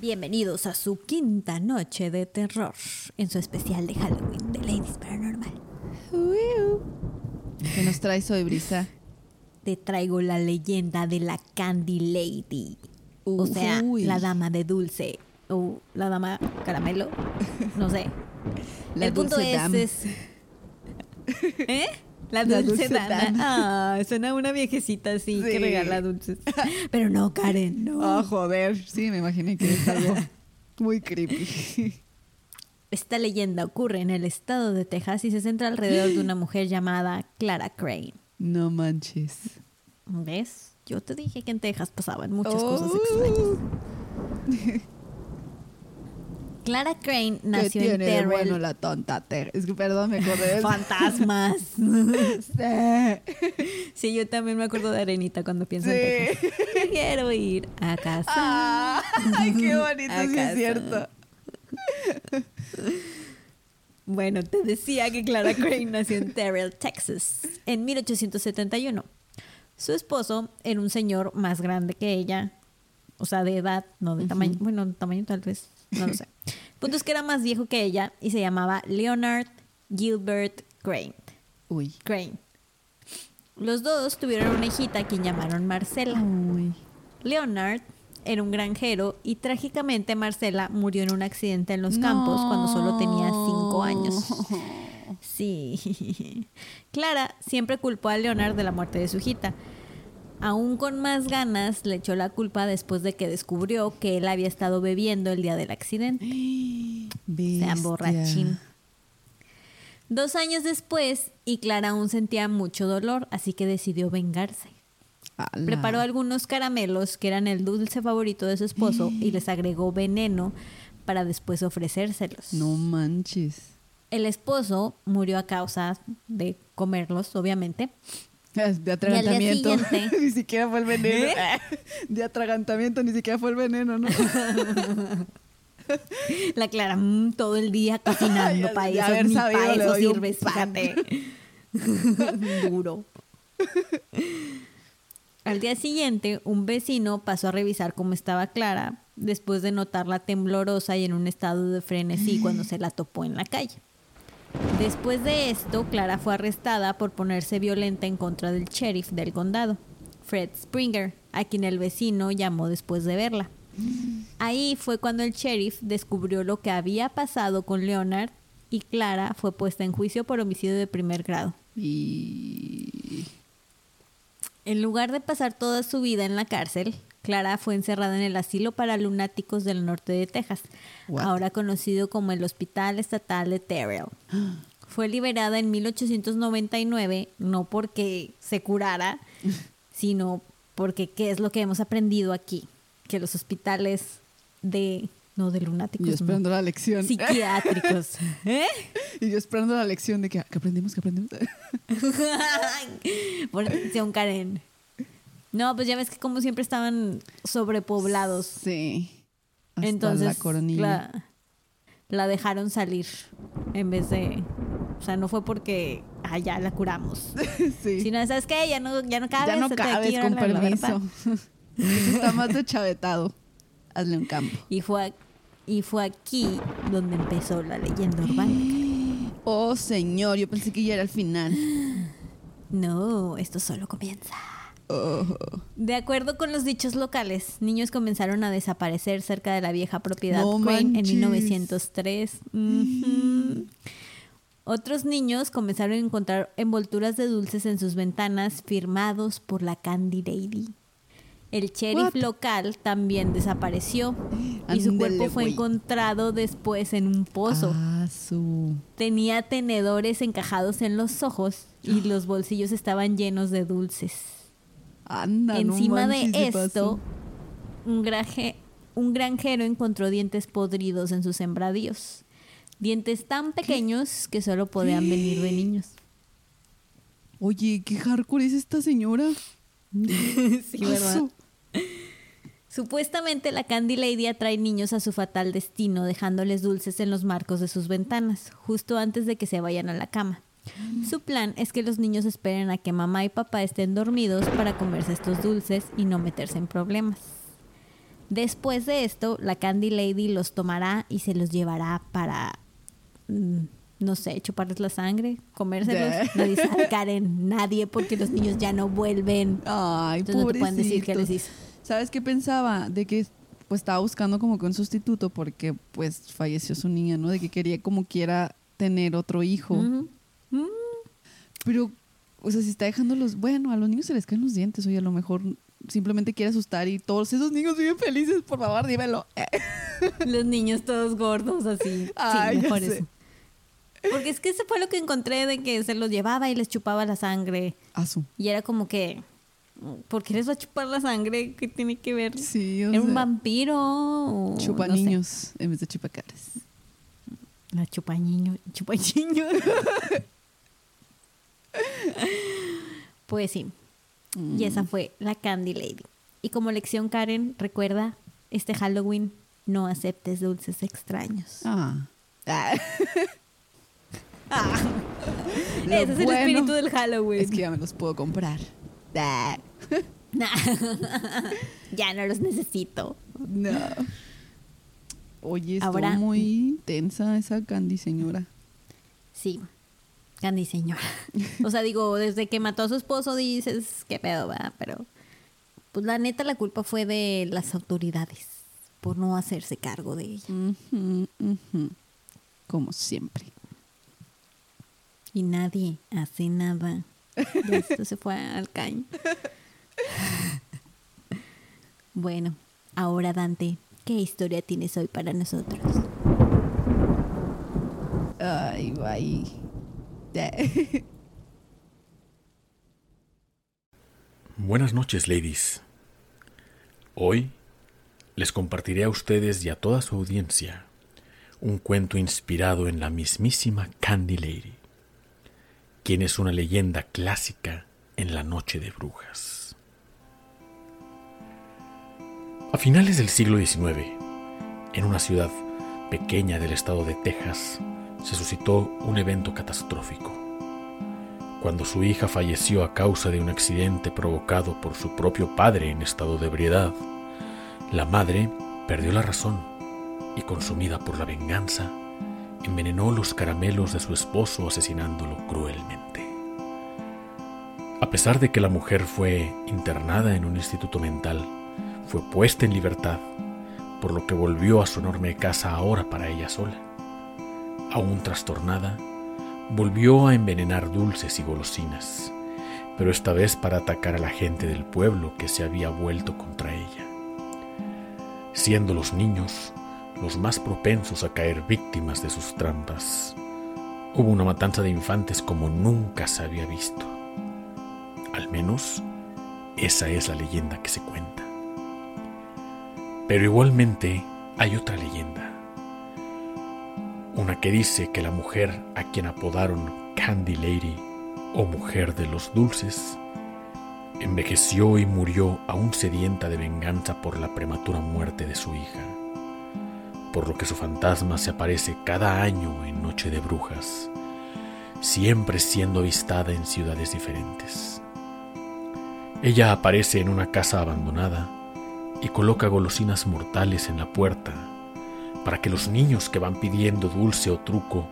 Bienvenidos a su quinta noche de terror en su especial de Halloween de Ladies Paranormal. ¿Qué nos traes hoy, Brisa? Te traigo la leyenda de la Candy Lady. O sea, la dama de dulce. O la dama caramelo. No sé. La El punto es- ¿Eh? La La dulce, dama. Ah, suena una viejecita así que regala dulces. Pero no, Karen, no. Oh, joder. Sí, me imaginé que es algo muy creepy. Esta leyenda ocurre en el estado de Texas y se centra alrededor de una mujer llamada Clara Crane. No manches. ¿Ves? Yo te dije que en Texas pasaban muchas Oh. cosas extrañas. Clara Crane ¿Qué nació en de Terrell. bueno la tonta Ter? Es que perdón, me acordé de Fantasmas. Sí. yo también me acuerdo de Arenita cuando pienso en Sí. Texas. Quiero ir a casa. Ah, Ay, qué bonito, A sí casa. es cierto. Bueno, te decía que Clara Crane nació en Terrell, Texas, en 1871. Su esposo era un señor más grande que ella, o sea, de edad, no de tamaño, bueno, de tamaño tal vez, no lo sé. Punto es que era más viejo que ella y se llamaba Leonard Gilbert Crane. Uy. Crane. Los dos tuvieron una hijita a quien llamaron Marcela. Uy. Leonard era un granjero y trágicamente Marcela murió en un accidente en los campos cuando solo tenía cinco años. Sí. Clara siempre culpó a Leonard de la muerte de su hijita. Aún con más ganas le echó la culpa después de que descubrió que él había estado bebiendo el día del accidente. Bestia. Sean borrachín. Dos años después, y Clara aún sentía mucho dolor, así que decidió vengarse. Ala. Preparó algunos caramelos que eran el dulce favorito de su esposo y les agregó veneno para después ofrecérselos. No manches. El esposo murió a causa de comerlos, obviamente. De atragantamiento. ni siquiera fue el veneno. ¿Eh? De atragantamiento, ni siquiera fue el veneno, ¿no? La Clara todo el día cocinando para eso, haber ni sabido, eso pan. fíjate. Duro. Al día siguiente, un vecino pasó a revisar cómo estaba Clara después de notarla temblorosa y en un estado de frenesí cuando se la topó en la calle. Después de esto, Clara fue arrestada por ponerse violenta en contra del sheriff del condado, Fred Springer, a quien el vecino llamó después de verla. Ahí fue cuando el sheriff descubrió lo que había pasado con Leonard y Clara fue puesta en juicio por homicidio de primer grado. Y. En lugar de pasar toda su vida en la cárcel, Clara fue encerrada en el asilo para lunáticos del norte de Texas, What? ahora conocido como el Hospital Estatal de Terrell. Fue liberada en 1899, no porque se curara, sino porque qué es lo que hemos aprendido aquí, que los hospitales de no de Y yo lunáticos, no, esperando la lección. psiquiátricos, ¿eh? Y yo esperando la lección de que, ¿qué aprendimos? ¿Qué aprendimos? Por atención, Karen. No, pues ya ves que como siempre estaban sobrepoblados. Sí. Hasta Entonces la coronilla. la, la dejaron salir en vez de... O sea, no fue porque ah, ya la curamos. sí. Sino, ¿sabes qué? Ya no, ya no cabes. ya no cabes, aquí, con la permiso. está más de chavetado. Hazle un campo. Y fue, a- y fue aquí donde empezó la leyenda urbana. Oh, señor, yo pensé que ya era el final. No, esto solo comienza. Oh. De acuerdo con los dichos locales, niños comenzaron a desaparecer cerca de la vieja propiedad No Crane en manches. 1903. Ujú. Otros niños comenzaron a encontrar envolturas de dulces en sus ventanas firmados por la Candy Lady. El sheriff What? local también desapareció y su cuerpo fue encontrado después en un pozo. Ah, su. Tenía tenedores encajados en los ojos y los bolsillos estaban llenos de dulces. Anda, no Encima manches, de esto, un, graje- un granjero encontró dientes podridos en sus sembradíos. Dientes tan pequeños que solo podían venir de niños. Oye, qué hardcore es esta señora. sí, ¿verdad? Supuestamente la Candy Lady atrae niños a su fatal destino, dejándoles dulces en los marcos de sus ventanas, justo antes de que se vayan a la cama. Su plan es que los niños esperen a que mamá y papá estén dormidos para comerse estos dulces y no meterse en problemas. Después de esto, la Candy Lady los tomará y se los llevará para, mm, no sé, chuparles la sangre, comérselos. Nadie sabe, Karen, nadie, porque los niños ya no vuelven. Ay, Entonces no te pueden decir qué les hizo. ¿Sabes qué pensaba? De que pues estaba buscando como que un sustituto porque pues falleció su niña, ¿no? De que quería como quiera tener otro hijo. Ujú. Pero, o sea, si está dejando los... Bueno, a los niños se les caen los dientes, oye, a lo mejor simplemente quiere asustar y todos esos niños viven felices, por favor, dímelo. Los niños todos gordos así. Ay, sí, mejor eso. Porque es que ese fue lo que encontré de que se los llevaba y les chupaba la sangre. Asu. Y era como que, ¿por qué les va a chupar la sangre? ¿Qué tiene que ver? Sí, o ¿Era un vampiro? o chupa no sé? niños en vez de chupacaras. La chupa niño. Chupa niño. pues sí. Y esa fue la Candy Lady. Y como lección, Karen, recuerda, este Halloween no aceptes dulces extraños. Ah. Ah, Lo Ese es el espíritu del Halloween. Es que ya me los puedo comprar. Ah, ya no los necesito. No. Oye, Ahora- muy tensa esa Candy señora. Sí. Candy señora. O sea, digo, desde que mató a su esposo dices, qué pedo, va, pero pues la neta la culpa fue de las autoridades por no hacerse cargo de ella. Como siempre. Y nadie hace nada. Esto se fue al caño. Bueno, ahora Dante, ¿qué historia tienes hoy para nosotros? Ay, bye. Buenas noches, ladies. Hoy les compartiré a ustedes y a toda su audiencia un cuento inspirado en la mismísima Candy Lady, quien es una leyenda clásica en la Noche de Brujas. A finales del siglo XIX, en una ciudad pequeña del estado de Texas, se suscitó un evento catastrófico cuando su hija falleció a causa de un accidente provocado por su propio padre en estado de ebriedad. La madre perdió la razón y, consumida por la venganza, envenenó los caramelos de su esposo asesinándolo cruelmente. A pesar de que la mujer fue internada en un instituto mental, fue puesta en libertad, por lo que volvió a su enorme casa ahora para ella sola. Aún trastornada, volvió a envenenar dulces y golosinas, pero esta vez para atacar a la gente del pueblo que se había vuelto contra ella. Siendo los niños los más propensos a caer víctimas de sus trampas, hubo una matanza de infantes como nunca se había visto. Al menos, esa es la leyenda que se cuenta. Pero igualmente hay otra leyenda una que dice que la mujer a quien apodaron Candy Lady o mujer de los dulces envejeció y murió aún sedienta de venganza por la prematura muerte de su hija, por lo que su fantasma se aparece cada año en Noche de Brujas, siempre siendo avistada en ciudades diferentes. Ella aparece en una casa abandonada y coloca golosinas mortales en la puerta para que los niños que van pidiendo dulce o truco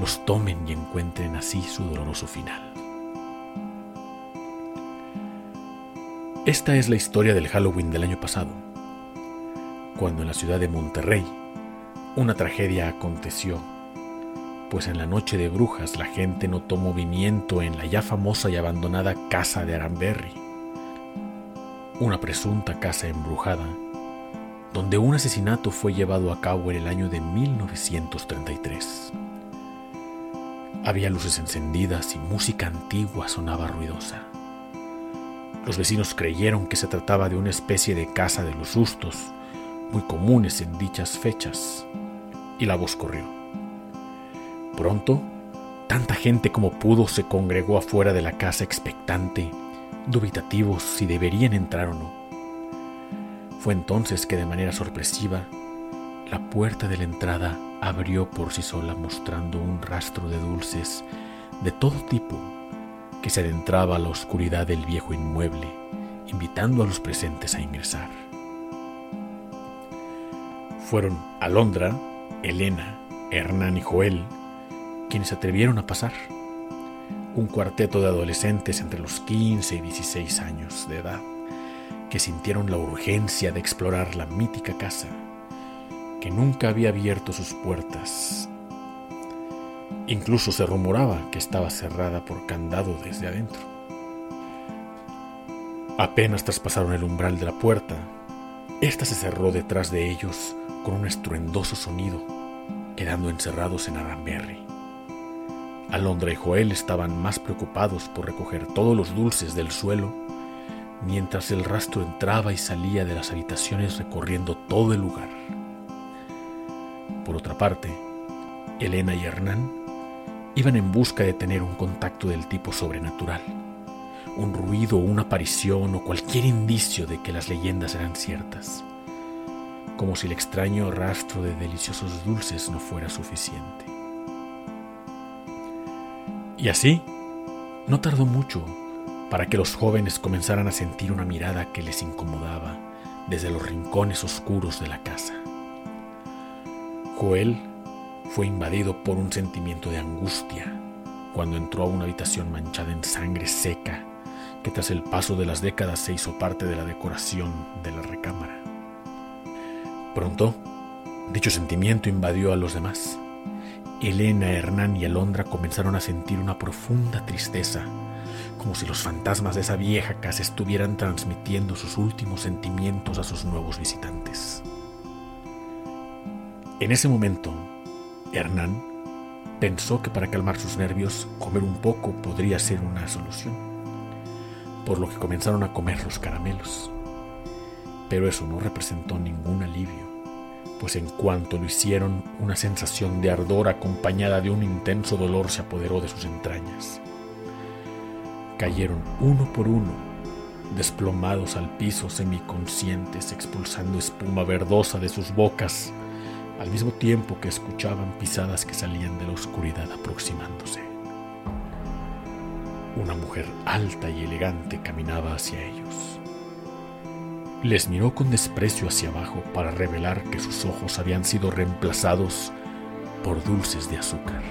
los tomen y encuentren así su doloroso final. Esta es la historia del Halloween del año pasado, cuando en la ciudad de Monterrey una tragedia aconteció, pues en la noche de brujas la gente notó movimiento en la ya famosa y abandonada casa de Aranberry, una presunta casa embrujada donde un asesinato fue llevado a cabo en el año de 1933. Había luces encendidas y música antigua sonaba ruidosa. Los vecinos creyeron que se trataba de una especie de casa de los sustos, muy comunes en dichas fechas, y la voz corrió. Pronto, tanta gente como pudo se congregó afuera de la casa expectante, dubitativos si deberían entrar o no. Fue entonces que de manera sorpresiva, la puerta de la entrada abrió por sí sola mostrando un rastro de dulces de todo tipo que se adentraba a la oscuridad del viejo inmueble, invitando a los presentes a ingresar. Fueron Alondra, Elena, Hernán y Joel quienes se atrevieron a pasar. Un cuarteto de adolescentes entre los 15 y 16 años de edad que sintieron la urgencia de explorar la mítica casa que nunca había abierto sus puertas. Incluso se rumoraba que estaba cerrada por candado desde adentro. Apenas traspasaron el umbral de la puerta, esta se cerró detrás de ellos con un estruendoso sonido, quedando encerrados en Aramberry. Alondra y Joel estaban más preocupados por recoger todos los dulces del suelo, mientras el rastro entraba y salía de las habitaciones recorriendo todo el lugar. Por otra parte, Elena y Hernán iban en busca de tener un contacto del tipo sobrenatural, un ruido, una aparición o cualquier indicio de que las leyendas eran ciertas, como si el extraño rastro de deliciosos dulces no fuera suficiente. Y así, no tardó mucho para que los jóvenes comenzaran a sentir una mirada que les incomodaba desde los rincones oscuros de la casa. Joel fue invadido por un sentimiento de angustia cuando entró a una habitación manchada en sangre seca que tras el paso de las décadas se hizo parte de la decoración de la recámara. Pronto, dicho sentimiento invadió a los demás. Elena, Hernán y Alondra comenzaron a sentir una profunda tristeza, como si los fantasmas de esa vieja casa estuvieran transmitiendo sus últimos sentimientos a sus nuevos visitantes. En ese momento, Hernán pensó que para calmar sus nervios, comer un poco podría ser una solución, por lo que comenzaron a comer los caramelos. Pero eso no representó ningún alivio, pues en cuanto lo hicieron, una sensación de ardor acompañada de un intenso dolor se apoderó de sus entrañas. Cayeron uno por uno, desplomados al piso semiconscientes, expulsando espuma verdosa de sus bocas al mismo tiempo que escuchaban pisadas que salían de la oscuridad aproximándose. Una mujer alta y elegante caminaba hacia ellos. Les miró con desprecio hacia abajo para revelar que sus ojos habían sido reemplazados por dulces de azúcar.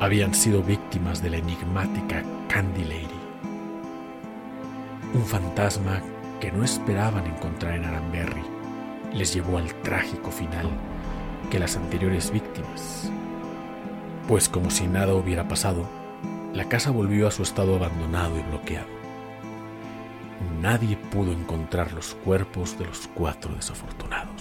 Habían sido víctimas de la enigmática Candy Lady, un fantasma que no esperaban encontrar en Aranberry les llevó al trágico final que las anteriores víctimas. Pues como si nada hubiera pasado, la casa volvió a su estado abandonado y bloqueado. Nadie pudo encontrar los cuerpos de los cuatro desafortunados.